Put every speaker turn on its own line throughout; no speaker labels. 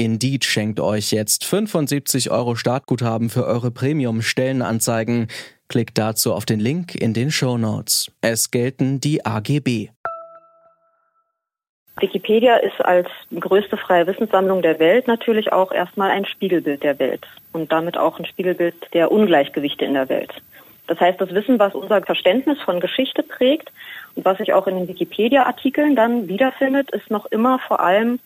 Indeed schenkt euch jetzt 75 Euro Startguthaben für eure Premium-Stellenanzeigen. Klickt dazu auf den Link in den Show Notes. Es gelten die AGB.
Wikipedia ist als größte freie Wissenssammlung der Welt natürlich auch erstmal ein Spiegelbild der Welt und damit auch ein Spiegelbild der Ungleichgewichte in der Welt. Das heißt, das Wissen, was unser Verständnis von Geschichte prägt und was sich auch in den Wikipedia-Artikeln dann wiederfindet, ist noch immer vor allem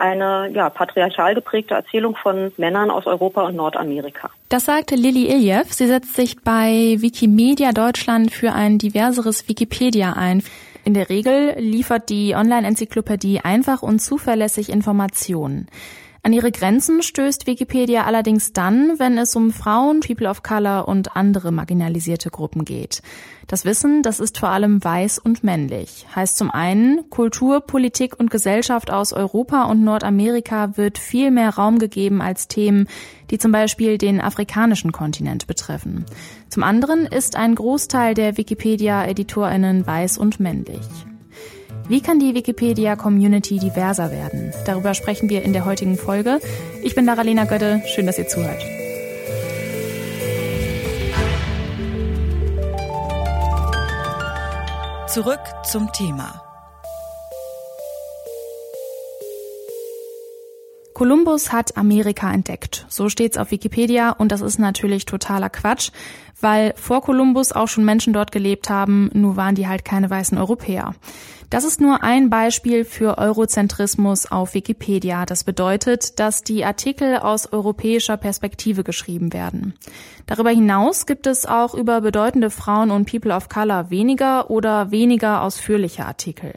eine ja, patriarchal geprägte Erzählung von Männern aus Europa und Nordamerika.
Das sagte Lili Iljev. Sie setzt sich bei Wikimedia Deutschland für ein diverseres Wikipedia ein. In der Regel liefert die Online-Enzyklopädie einfach und zuverlässig Informationen. An ihre Grenzen stößt Wikipedia allerdings dann, wenn es um Frauen, People of Color und andere marginalisierte Gruppen geht. Das Wissen, das ist vor allem weiß und männlich. Heißt zum einen, Kultur, Politik und Gesellschaft aus Europa und Nordamerika wird viel mehr Raum gegeben als Themen, die zum Beispiel den afrikanischen Kontinent betreffen. Zum anderen ist ein Großteil der Wikipedia-EditorInnen weiß und männlich. Wie kann die Wikipedia-Community diverser werden? Darüber sprechen wir in der heutigen Folge. Ich bin Daralena Götte. Schön, dass ihr zuhört.
Zurück zum Thema.
Kolumbus hat Amerika entdeckt. So steht's auf Wikipedia und das ist natürlich totaler Quatsch, weil vor Kolumbus auch schon Menschen dort gelebt haben, nur waren die halt keine weißen Europäer. Das ist nur ein Beispiel für Eurozentrismus auf Wikipedia. Das bedeutet, dass die Artikel aus europäischer Perspektive geschrieben werden. Darüber hinaus gibt es auch über bedeutende Frauen und People of Color weniger oder weniger ausführliche Artikel.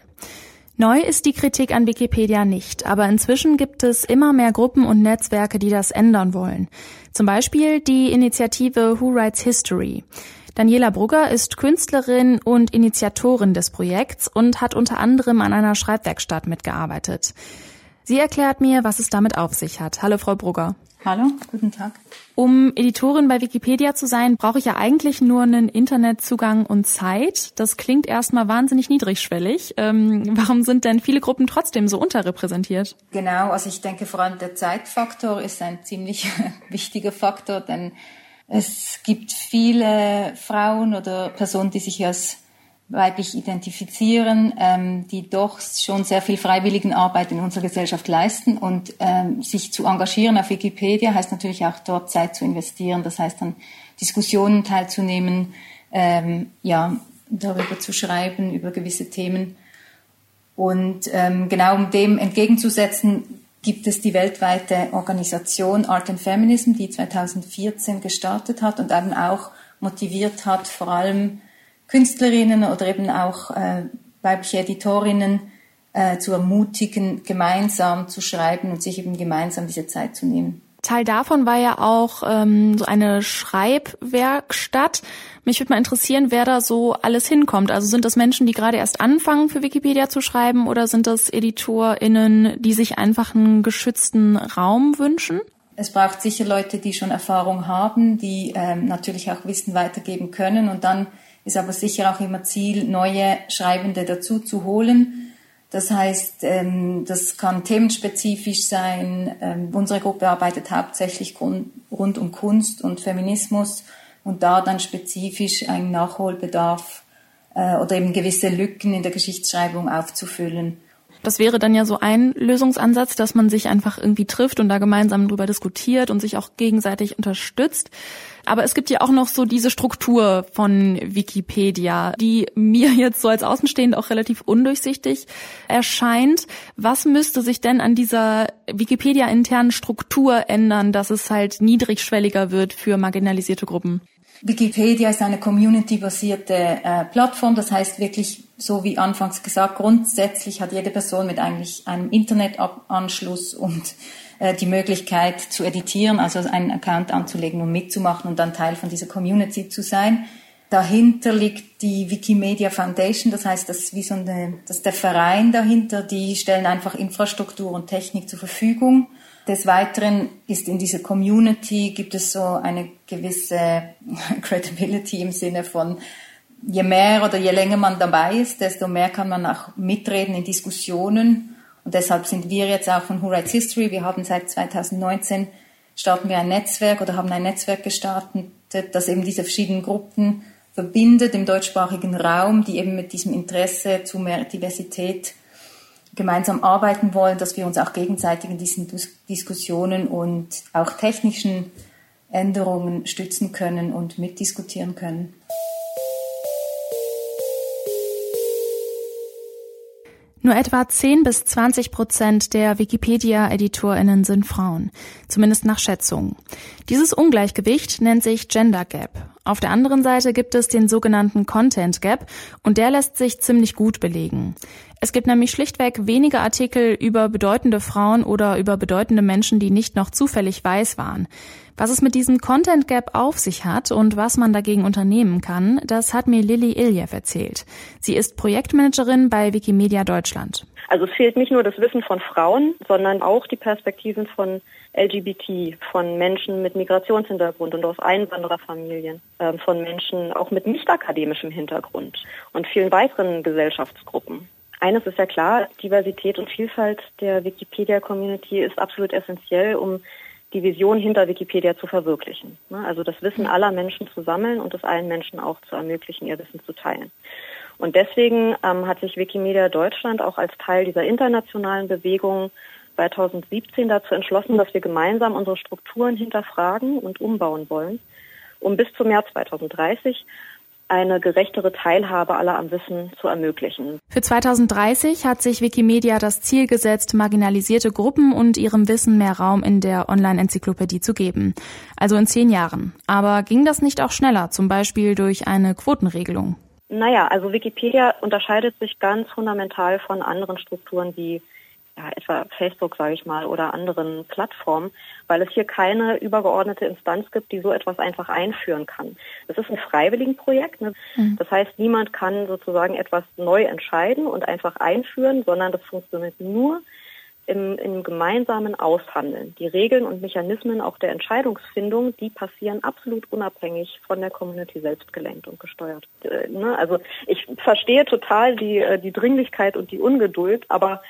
Neu ist die Kritik an Wikipedia nicht, aber inzwischen gibt es immer mehr Gruppen und Netzwerke, die das ändern wollen. Zum Beispiel die Initiative Who Writes History. Daniela Brugger ist Künstlerin und Initiatorin des Projekts und hat unter anderem an einer Schreibwerkstatt mitgearbeitet. Sie erklärt mir, was es damit auf sich hat. Hallo, Frau Brugger.
Hallo, guten Tag.
Um Editorin bei Wikipedia zu sein, brauche ich ja eigentlich nur einen Internetzugang und Zeit. Das klingt erstmal wahnsinnig niedrigschwellig. Ähm, warum sind denn viele Gruppen trotzdem so unterrepräsentiert?
Genau, also ich denke vor allem der Zeitfaktor ist ein ziemlich wichtiger Faktor, denn es gibt viele Frauen oder Personen, die sich als weiblich identifizieren, ähm, die doch schon sehr viel Freiwilligenarbeit in unserer Gesellschaft leisten und ähm, sich zu engagieren auf Wikipedia heißt natürlich auch dort Zeit zu investieren. Das heißt dann Diskussionen teilzunehmen, ähm, ja darüber zu schreiben über gewisse Themen und ähm, genau um dem entgegenzusetzen gibt es die weltweite Organisation Art and Feminism, die 2014 gestartet hat und eben auch motiviert hat, vor allem Künstlerinnen oder eben auch äh, weibliche Editorinnen äh, zu ermutigen, gemeinsam zu schreiben und sich eben gemeinsam diese Zeit zu nehmen.
Teil davon war ja auch ähm, so eine Schreibwerkstatt. Mich würde mal interessieren, wer da so alles hinkommt. Also sind das Menschen, die gerade erst anfangen, für Wikipedia zu schreiben, oder sind das EditorInnen, die sich einfach einen geschützten Raum wünschen?
Es braucht sicher Leute, die schon Erfahrung haben, die ähm, natürlich auch Wissen weitergeben können und dann ist aber sicher auch immer Ziel, neue Schreibende dazu zu holen. Das heißt, ähm, das kann themenspezifisch sein. Ähm, unsere Gruppe arbeitet hauptsächlich rund um Kunst und Feminismus und da dann spezifisch einen Nachholbedarf äh, oder eben gewisse Lücken in der Geschichtsschreibung aufzufüllen.
Das wäre dann ja so ein Lösungsansatz, dass man sich einfach irgendwie trifft und da gemeinsam drüber diskutiert und sich auch gegenseitig unterstützt. Aber es gibt ja auch noch so diese Struktur von Wikipedia, die mir jetzt so als Außenstehend auch relativ undurchsichtig erscheint. Was müsste sich denn an dieser Wikipedia-internen Struktur ändern, dass es halt niedrigschwelliger wird für marginalisierte Gruppen?
Wikipedia ist eine community-basierte äh, Plattform, das heißt wirklich, so wie anfangs gesagt, grundsätzlich hat jede Person mit eigentlich einem Internetanschluss und äh, die Möglichkeit zu editieren, also einen Account anzulegen und mitzumachen und dann Teil von dieser Community zu sein. dahinter liegt die Wikimedia Foundation, das heißt, das ist wie so eine, das ist der Verein dahinter, die stellen einfach Infrastruktur und Technik zur Verfügung. Des Weiteren ist in dieser Community gibt es so eine gewisse Credibility im Sinne von, je mehr oder je länger man dabei ist, desto mehr kann man auch mitreden in Diskussionen. Und deshalb sind wir jetzt auch von Who Writes History. Wir haben seit 2019 starten wir ein Netzwerk oder haben ein Netzwerk gestartet, das eben diese verschiedenen Gruppen verbindet im deutschsprachigen Raum, die eben mit diesem Interesse zu mehr Diversität gemeinsam arbeiten wollen, dass wir uns auch gegenseitig in diesen Diskussionen und auch technischen Änderungen stützen können und mitdiskutieren können.
Nur etwa 10 bis 20 Prozent der Wikipedia-EditorInnen sind Frauen, zumindest nach Schätzungen. Dieses Ungleichgewicht nennt sich Gender Gap. Auf der anderen Seite gibt es den sogenannten Content Gap und der lässt sich ziemlich gut belegen. Es gibt nämlich schlichtweg weniger Artikel über bedeutende Frauen oder über bedeutende Menschen, die nicht noch zufällig weiß waren. Was es mit diesem Content Gap auf sich hat und was man dagegen unternehmen kann, das hat mir Lilly Iljev erzählt. Sie ist Projektmanagerin bei Wikimedia Deutschland.
Also es fehlt nicht nur das Wissen von Frauen, sondern auch die Perspektiven von LGBT, von Menschen mit Migrationshintergrund und aus Einwandererfamilien, ähm, von Menschen auch mit nicht akademischem Hintergrund und vielen weiteren Gesellschaftsgruppen. Eines ist ja klar, Diversität und Vielfalt der Wikipedia-Community ist absolut essentiell, um die Vision hinter Wikipedia zu verwirklichen. Ne? Also das Wissen aller Menschen zu sammeln und es allen Menschen auch zu ermöglichen, ihr Wissen zu teilen. Und deswegen ähm, hat sich Wikimedia Deutschland auch als Teil dieser internationalen Bewegung 2017 dazu entschlossen, dass wir gemeinsam unsere Strukturen hinterfragen und umbauen wollen, um bis zum Jahr 2030 eine gerechtere Teilhabe aller am Wissen zu ermöglichen.
Für 2030 hat sich Wikimedia das Ziel gesetzt, marginalisierte Gruppen und ihrem Wissen mehr Raum in der Online-Enzyklopädie zu geben. Also in zehn Jahren. Aber ging das nicht auch schneller, zum Beispiel durch eine Quotenregelung?
Naja, also Wikipedia unterscheidet sich ganz fundamental von anderen Strukturen wie ja, etwa Facebook, sage ich mal, oder anderen Plattformen, weil es hier keine übergeordnete Instanz gibt, die so etwas einfach einführen kann. Es ist ein Freiwilligenprojekt. Ne? Mhm. Das heißt, niemand kann sozusagen etwas neu entscheiden und einfach einführen, sondern das funktioniert nur im, im gemeinsamen Aushandeln. Die Regeln und Mechanismen auch der Entscheidungsfindung, die passieren absolut unabhängig von der Community selbst gelenkt und gesteuert. Äh, ne? Also ich verstehe total die, äh, die Dringlichkeit und die Ungeduld, aber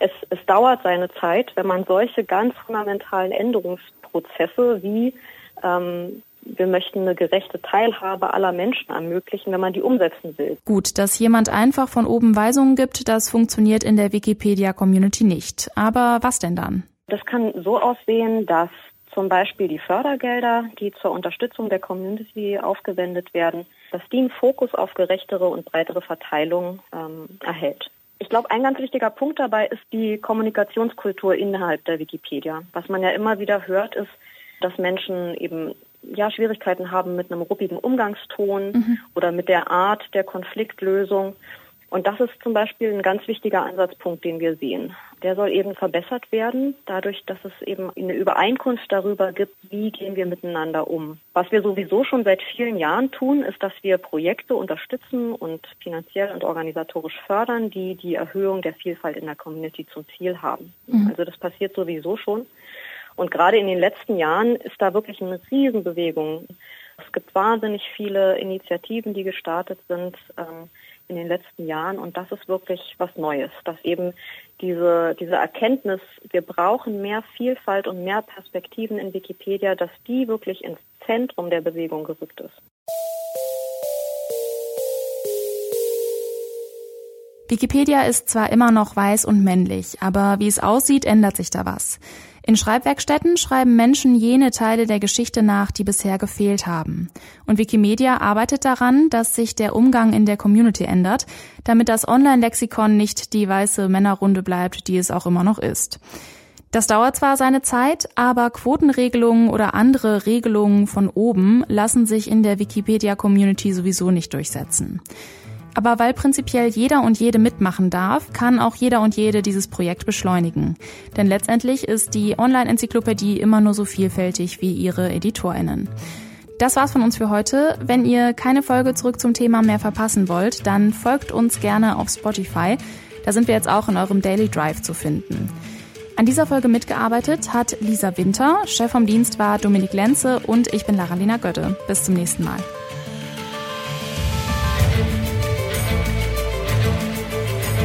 es, es dauert seine Zeit, wenn man solche ganz fundamentalen Änderungsprozesse wie ähm, wir möchten eine gerechte Teilhabe aller Menschen ermöglichen, wenn man die umsetzen will.
Gut, dass jemand einfach von oben Weisungen gibt, das funktioniert in der Wikipedia-Community nicht. Aber was denn dann?
Das kann so aussehen, dass zum Beispiel die Fördergelder, die zur Unterstützung der Community aufgewendet werden, dass die einen Fokus auf gerechtere und breitere Verteilung ähm, erhält. Ich glaube, ein ganz wichtiger Punkt dabei ist die Kommunikationskultur innerhalb der Wikipedia. Was man ja immer wieder hört, ist, dass Menschen eben ja Schwierigkeiten haben mit einem ruppigen Umgangston mhm. oder mit der Art der Konfliktlösung. Und das ist zum Beispiel ein ganz wichtiger Ansatzpunkt, den wir sehen. Der soll eben verbessert werden, dadurch, dass es eben eine Übereinkunft darüber gibt, wie gehen wir miteinander um. Was wir sowieso schon seit vielen Jahren tun, ist, dass wir Projekte unterstützen und finanziell und organisatorisch fördern, die die Erhöhung der Vielfalt in der Community zum Ziel haben. Mhm. Also das passiert sowieso schon. Und gerade in den letzten Jahren ist da wirklich eine Riesenbewegung. Es gibt wahnsinnig viele Initiativen, die gestartet sind. Ähm, in den letzten Jahren und das ist wirklich was Neues, dass eben diese, diese Erkenntnis, wir brauchen mehr Vielfalt und mehr Perspektiven in Wikipedia, dass die wirklich ins Zentrum der Bewegung gerückt ist.
Wikipedia ist zwar immer noch weiß und männlich, aber wie es aussieht, ändert sich da was. In Schreibwerkstätten schreiben Menschen jene Teile der Geschichte nach, die bisher gefehlt haben. Und Wikimedia arbeitet daran, dass sich der Umgang in der Community ändert, damit das Online-Lexikon nicht die weiße Männerrunde bleibt, die es auch immer noch ist. Das dauert zwar seine Zeit, aber Quotenregelungen oder andere Regelungen von oben lassen sich in der Wikipedia-Community sowieso nicht durchsetzen. Aber weil prinzipiell jeder und jede mitmachen darf, kann auch jeder und jede dieses Projekt beschleunigen. Denn letztendlich ist die Online-Enzyklopädie immer nur so vielfältig wie ihre EditorInnen. Das war's von uns für heute. Wenn ihr keine Folge zurück zum Thema mehr verpassen wollt, dann folgt uns gerne auf Spotify. Da sind wir jetzt auch in eurem Daily Drive zu finden. An dieser Folge mitgearbeitet hat Lisa Winter, Chef vom Dienst war Dominik Lenze und ich bin Lara-Lena Götte. Bis zum nächsten Mal.